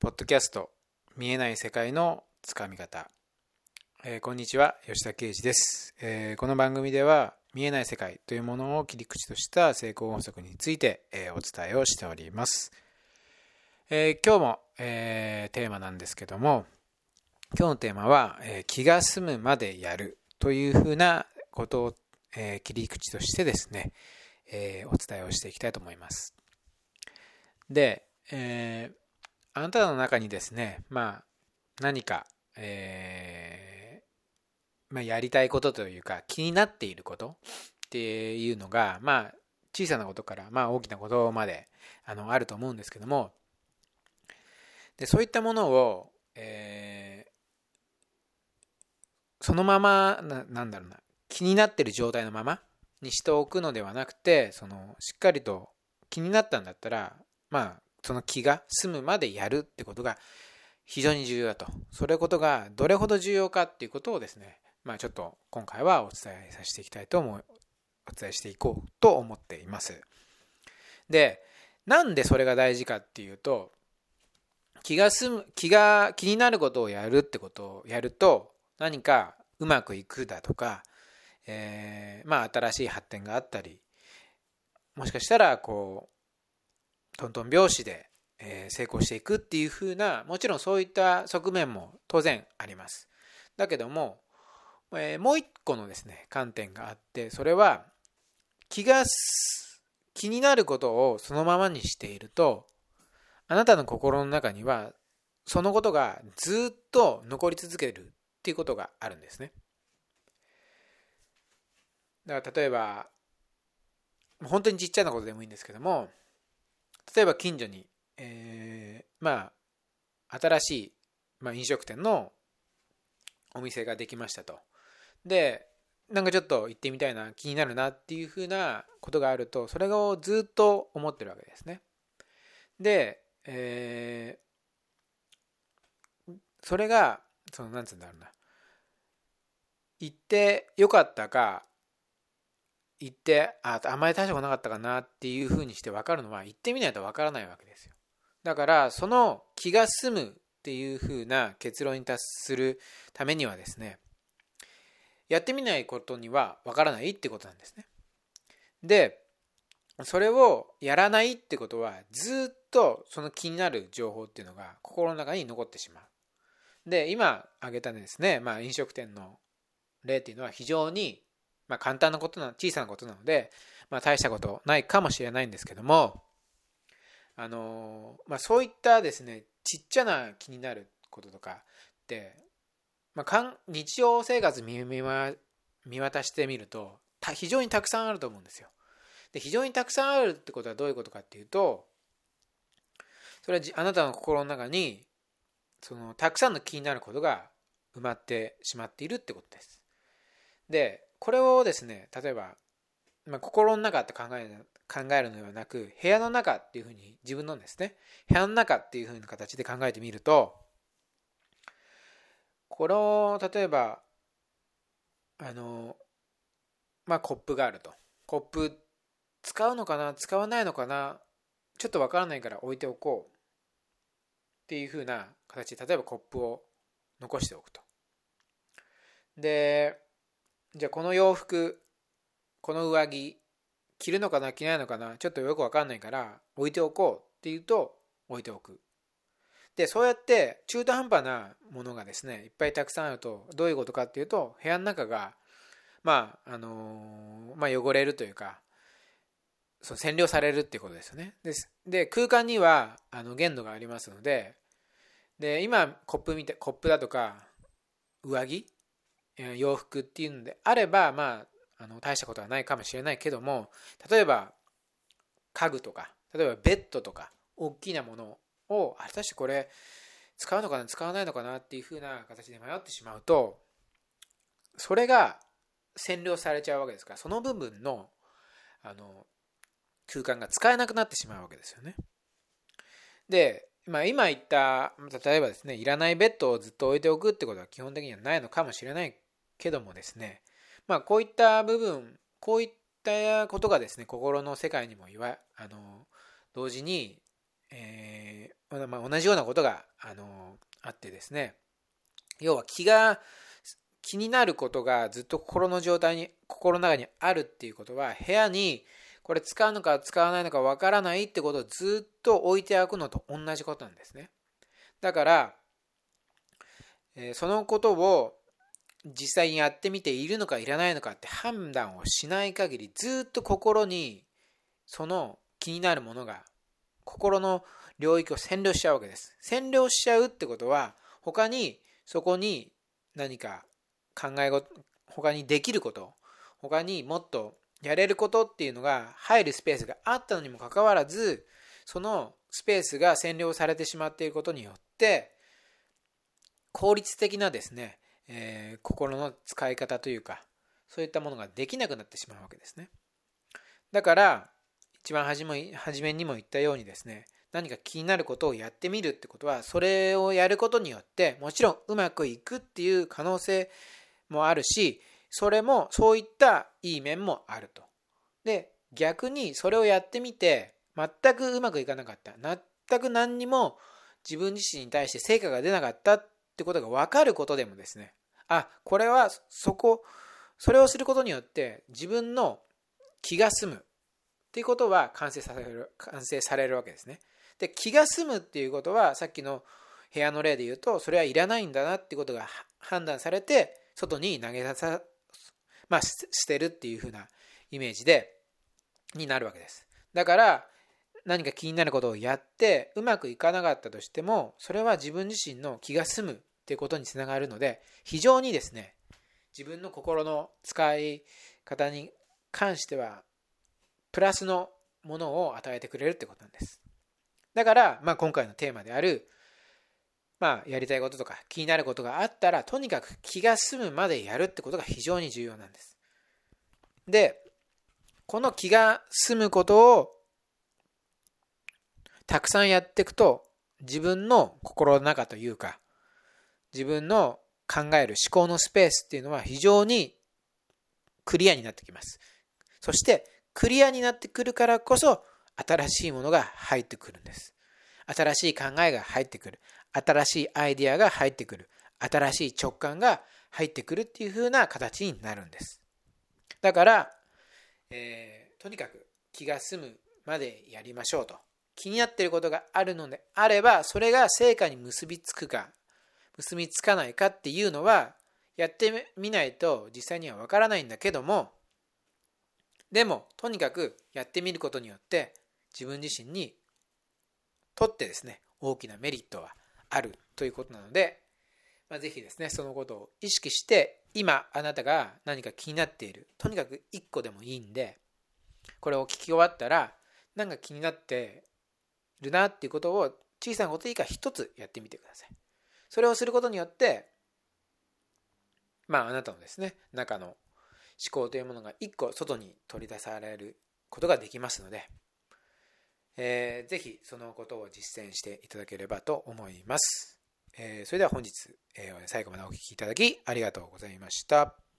ポッドキャスト見えない世界のつかみ方、えーこんにちは吉田啓二です、えーこの番組では見えない世界というものを切り口とした成功法則について、えーお伝えをしております、えー今日も、えーテーマなんですけども今日のテーマは、えー気が済むまでやるというふうなことを、えー切り口としてですね、えーお伝えをしていきたいと思います。で、えーあなたの中にですね、まあ、何か、えーまあ、やりたいことというか、気になっていることっていうのが、まあ、小さなことから、まあ、大きなことまで、あの、あると思うんですけども、で、そういったものを、えーそのままな、なんだろうな、気になってる状態のままにしておくのではなくて、その、しっかりと気になったんだったら、まあ、その気が済むまでやるってことが非常に重要だと。それことがどれほど重要かっていうことをですね、まあちょっと今回はお伝えさせていきたいと思う、お伝えしていこうと思っています。で、なんでそれが大事かっていうと、気が済む、気が気になることをやるってことをやると何かうまくいくだとか、えーまあ新しい発展があったり、もしかしたらこう、トントン拍子で、え成功していくっていう風なもちろんそういった側面も当然あります。だけども、えもう一個のですね観点があってそれは気が気になることをそのままにしているとあなたの心の中にはそのことがずっと残り続けるっていうことがあるんですね。だから例えば本当にちっちゃなことでもいいんですけども例えば近所に、えーまあ新しい、まあ、飲食店のお店ができましたと。でなんかちょっと行ってみたいな気になるなっていうふうなことがあるとそれをずっと思ってるわけですね。で、えーそれがそのなんつうんだろうな。行ってよかったか行ってああんまり大したことなかったかなっていうふうにして分かるのは行ってみないと分からないわけですよ。だからその気が済むっていうふうな結論に達するためにはですねやってみないことには分からないってことなんですね。でそれをやらないってことはずっとその気になる情報っていうのが心の中に残ってしまう。で今挙げたですね、まあ、飲食店の例っていうのは非常にまあ、簡単なことな小さなことなので、まあ、大したことないかもしれないんですけどもあの、まあ、そういったですねちっちゃな気になることとかって、まあ、かん日常生活見見渡してみると非常にたくさんあると思うんですよ。で非常にたくさんあるってことはどういうことかっていうとそれはあなたの心の中にそのたくさんの気になることが埋まってしまっているってことです。でこれをですね例えば、まあ、心の中って考える考えるのではなく部屋の中っていうふうに自分のですね部屋の中っていうふうな形で考えてみるとこれを例えばあのまあコップがあると。コップ使うのかな？使わないのかな？ちょっとわからないから置いておこう。っていうふうな形で例えばコップを残しておくと。でじゃあこの洋服この上着着るのかな着ないのかなちょっとよくわかんないから置いておこうっていうと置いておく。でそうやって中途半端なものがですねいっぱいたくさんあるとどういうことかっていうと部屋の中がまああのまあ汚れるというかそう占領されるっていうことですよね。で空間にはあの限度がありますのでで今コップみたコップだとか上着洋服っていうのであればまああの大したことはないかもしれないけども例えば家具とか例えばベッドとか大きなものを果たしてこれ使うのかな使わないのかなっていう風な形で迷ってしまうとそれが占領されちゃうわけですからその部分のあの空間が使えなくなってしまうわけですよね。で、まあ、今言った例えばですねいらないベッドをずっと置いておくってことは基本的にはないのかもしれないけどもですねまあこういった部分こういったことがですね心の世界にもいわあの同時に、えーまあ、同じようなことが、あのあってですね要は気が気になることがずっと心の状態に心の中にあるっていうことは部屋にこれ使うのか使わないのかわからないってことをずっと置いておくのと同じことなんですね。だから、えそのことを実際にやってみているのかいらないのかって判断をしない限りずっと心にその気になるものが心の領域を占領しちゃうわけです。占領しちゃうってことは他にそこに何か考え事他にできること他にもっとやれることっていうのが入るスペースがあったのにもかかわらずそのスペースが占領されてしまっていることによって効率的なですねえー、心の使い方というかそういったものができなくなってしまうわけですね。だから一番初め初めにも言ったようにですね何か気になることをやってみるってことはそれをやることによってもちろんうまくいくっていう可能性もあるしそれもそういったいい面もあると。で逆にそれをやってみて全くうまくいかなかった。全く何にも自分自身に対して成果が出なかったってことが分かることでもですねあこれはそこそれをすることによって自分の気が済むっていうことは完成される完成されるわけですね。で気が済むっていうことはさっきの部屋の例で言うとそれはいらないんだなっていうことが判断されて外に投げ出さ、まあ、捨てるっていう風なイメージでになるわけです。だから何か気になることをやってうまくいかなかったとしてもそれは自分自身の気が済むっていうことにつながるので非常にですね自分の心の使い方に関してはプラスのものを与えてくれるってことなんです。だから、まあ、今回のテーマであるまあ、やりたいこととか気になることがあったらとにかく気が済むまでやるってことが非常に重要なんです。でこの気が済むことをたくさんやっていくと自分の心の中というか自分の考える思考のスペースっていうのは非常にクリアになってきます。そしてクリアになってくるからこそ新しいものが入ってくるんです。新しい考えが入ってくる。新しいアイディアが入ってくる。新しい直感が入ってくるっていう風な形になるんです。だから、えー、とにかく気が済むまでやりましょうと。気になっていることがあるのであれば、それが成果に結びつくか結びつかないかっていうのはやってみないと実際にはわからないんだけどもでもとにかくやってみることによって自分自身にとってですね大きなメリットはあるということなので、まあ、ぜひですねそのことを意識して今あなたが何か気になっているとにかく1個でもいいんでこれを聞き終わったら何か気になってるなっていうことを小さなこといいか一つやってみてください。それをすることによってまああなたのですね中の思考というものが一個外に取り出されることができますので、えー、ぜひそのことを実践していただければと思います。えー、それでは本日、えー、最後までお聴きいただきありがとうございました。